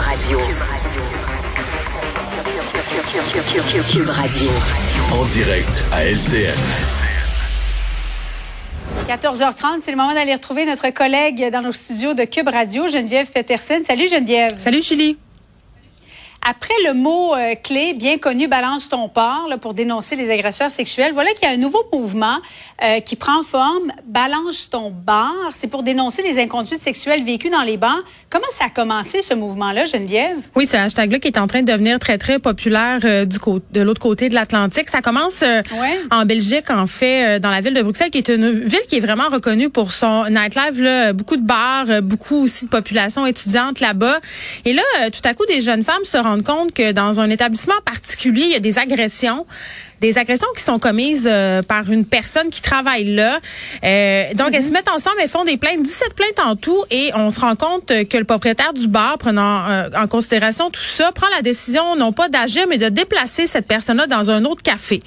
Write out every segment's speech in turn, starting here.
Radio. Cube Radio. En direct à LCN. 14h30, c'est le moment d'aller retrouver notre collègue dans nos studios de Cube Radio, Geneviève Peterson. Salut Geneviève. Salut Julie. Après le mot euh, clé bien connu, balance ton port, là, pour dénoncer les agresseurs sexuels, voilà qu'il y a un nouveau mouvement euh, qui prend forme, balance ton bar. C'est pour dénoncer les inconduites sexuelles vécues dans les bars. Comment ça a commencé ce mouvement-là, Geneviève? Oui, ce hashtag-là qui est en train de devenir très, très populaire euh, du de l'autre côté de l'Atlantique. Ça commence en Belgique, en fait, dans la ville de Bruxelles, qui est une ville qui est vraiment reconnue pour son nightlife. Là, beaucoup de bars, beaucoup aussi de population étudiante là-bas. Et là, tout à coup, des jeunes femmes se rendent compte que dans un établissement particulier, il y a des agressions des agressions qui sont commises euh, par une personne qui travaille là. Euh, donc, elles se mhm. mettent ensemble, elles font des plaintes, 17 plaintes en tout, et on se rend compte que le propriétaire du bar, prenant euh, en considération tout ça, prend la décision non pas d'agir, mais de déplacer cette personne-là dans un autre café,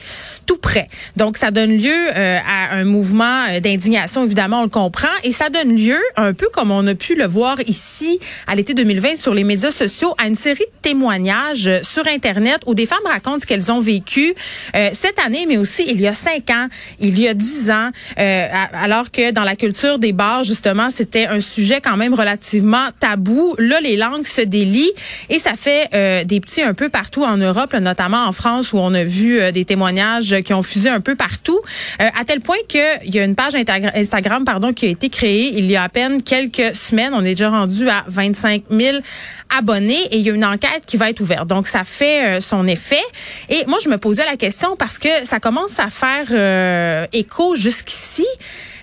tout près. Donc, ça donne lieu à un mouvement d'indignation, évidemment, on le comprend, et ça donne lieu, un peu comme on a pu le voir ici à l'été 2020 sur les médias sociaux, à une série de témoignages sur Internet où des femmes racontent ce qu'elles ont vécu. Euh, cette année, mais aussi il y a cinq ans, il y a dix ans, euh, alors que dans la culture des bars, justement, c'était un sujet quand même relativement tabou. Là, les langues se délient et ça fait euh, des petits un peu partout en Europe, notamment en France, où on a vu des témoignages qui ont fusé un peu partout, à tel point qu'il y a une page Instagram pardon, qui a été créée il y a à peine quelques semaines. On est déjà rendu à 25 000 abonnés et il y a une enquête qui va être ouverte. Donc, ça fait son effet. Et moi, je me posais la question parce que ça commence à faire euh, écho jusqu'ici.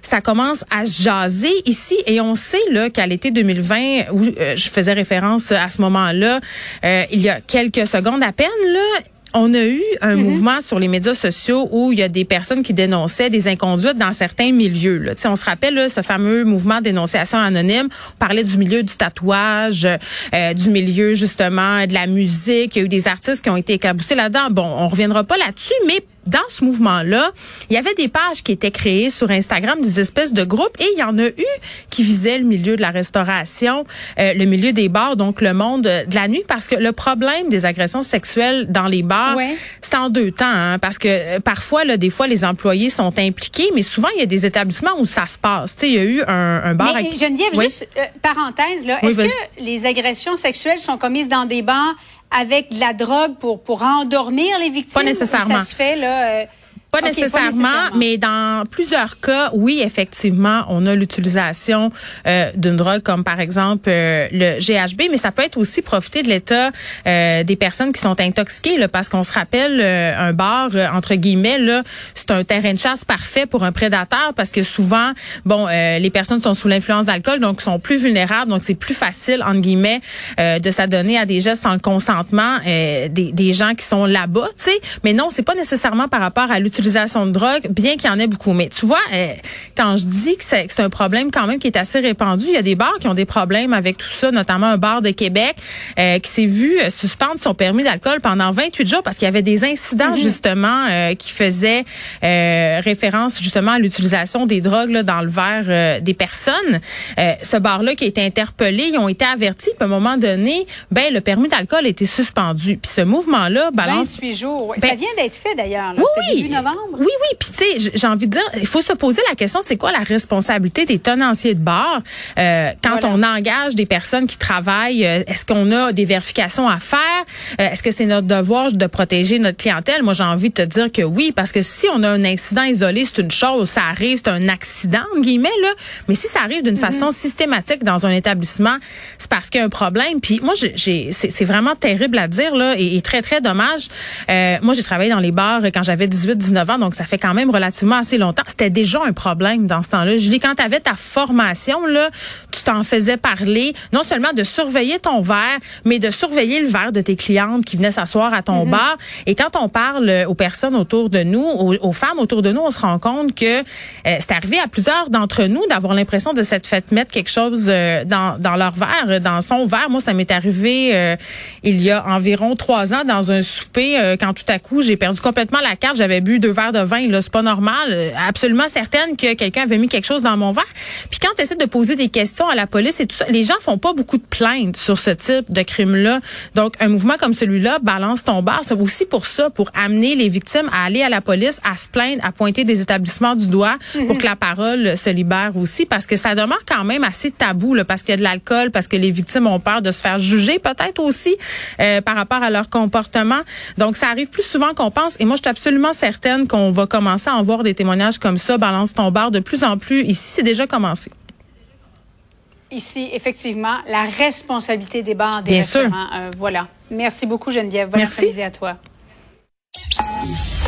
Ça commence à se jaser ici. Et on sait là qu'à l'été 2020 où euh, je faisais référence à ce moment-là euh, il y a quelques secondes à peine là on a eu un mhm. mouvement sur les médias sociaux où il y a des personnes qui dénonçaient des inconduites dans certains milieux. Là. on se rappelle là, ce fameux mouvement dénonciation anonyme. On parlait du milieu du tatouage, euh, du milieu justement de la musique. Il y a eu des artistes qui ont été éclaboussés là-dedans. Bon, on reviendra pas là-dessus, mais dans ce mouvement-là, il y avait des pages qui étaient créées sur Instagram, des espèces de groupes, et il y en a eu qui visaient le milieu de la restauration, euh, le milieu des bars, donc le monde de la nuit, parce que le problème des agressions sexuelles dans les bars, c'est en deux temps, hein, parce que euh, parfois, là, des fois, les employés sont impliqués, mais souvent, il y a des établissements où ça se passe. Tu sais, il y a eu un, un bar... Mais, Geneviève, juste euh, parenthèse, là, est-ce que les agressions sexuelles sont commises dans des bars avec de la drogue pour pour endormir les victimes? Pas nécessairement. Ça se fait là. Euh, pas, nécessairement, mais dans plusieurs cas, oui, effectivement, on a l'utilisation euh, d'une drogue comme par exemple euh, le GHB, mais ça peut être aussi profiter de l'état euh, des personnes qui sont intoxiquées, là, parce qu'on se rappelle un bar entre guillemets là, c'est un terrain de chasse parfait pour un prédateur parce que souvent, bon, les personnes sont sous l'influence d'alcool, donc sont plus vulnérables, donc c'est plus facile entre guillemets de s'adonner à des gestes sans le consentement des, des gens qui sont là-bas, tu sais. Mais non, c'est pas nécessairement par rapport à l'utilisation l'utilisation de drogue, bien qu'il y en ait beaucoup. Mais tu vois, euh, quand je dis que c'est un problème quand même qui est assez répandu, il y a des bars qui ont des problèmes avec tout ça, notamment un bar de Québec euh, qui s'est vu euh, suspendre son permis d'alcool pendant 28 jours parce qu'il y avait des incidents mm-hmm. justement qui faisaient référence justement à l'utilisation des drogues là, dans le verre des personnes. ce bar-là qui a été interpellé, ils ont été avertis. Puis à un moment donné, ben le permis d'alcool a été suspendu. Puis ce mouvement-là balance. 28 jours. ça ben vient d'être fait d'ailleurs. Oui, oui. Oui, oui. Puis tu sais, j'ai envie de dire, il faut se poser la question, c'est quoi la responsabilité des tenanciers de bar euh, quand on engage des personnes qui travaillent? Euh, est-ce qu'on a des vérifications à faire? Euh, est-ce que c'est notre devoir de protéger notre clientèle? Moi, j'ai envie de te dire que oui, parce que si on a un incident isolé, c'est une chose, ça arrive, c'est un accident, entre guillemets, là. Mais si ça arrive d'une mm-hmm. façon systématique dans un établissement, c'est parce qu'il y a un problème. Puis moi, j'ai, c'est vraiment terrible à dire, là, et, et très, très dommage. moi, j'ai travaillé dans les bars quand j'avais 18, 19 ans, donc ça fait quand même relativement assez longtemps. C'était déjà un problème dans ce temps-là. Julie, quand tu avais ta formation, là, tu t'en faisais parler, non seulement de surveiller ton verre, mais de surveiller le verre de tes clientes qui venaient s'asseoir à ton mm-hmm. bar. Et quand on parle aux personnes autour de nous, aux, femmes autour de nous, on se rend compte que euh, c'est arrivé à plusieurs d'entre nous d'avoir l'impression de s'être fait mettre quelque chose euh, dans, dans leur verre, dans son verre. Moi, ça m'est arrivé euh, il y a environ trois ans dans un souper, quand tout à coup, j'ai perdu complètement la carte. J'avais bu deux deux verres de vin. Là, c'est pas normal. Absolument certaine que quelqu'un avait mis quelque chose dans mon verre. Puis quand tu essaies de poser des questions à la police et tout ça, les gens font pas beaucoup de plaintes sur ce type de crime-là. Donc, un mouvement comme celui-là, balance ton bar, c'est aussi pour ça, pour amener les victimes à aller à la police, à se plaindre, à pointer des établissements du doigt, pour que la parole se libère aussi, parce que ça demeure quand même assez tabou, là, parce qu'il y a de l'alcool, parce que les victimes ont peur de se faire juger, peut-être aussi euh, par rapport à leur comportement. Donc, ça arrive plus souvent qu'on pense. Et moi, je suis absolument certaine qu'on va commencer à en voir des témoignages comme ça, balance ton bar, de plus en plus. Ici, c'est déjà commencé ici, effectivement, la responsabilité des bars des Bien Sûr. Euh, voilà. Merci beaucoup, Geneviève. Bon Merci. à toi.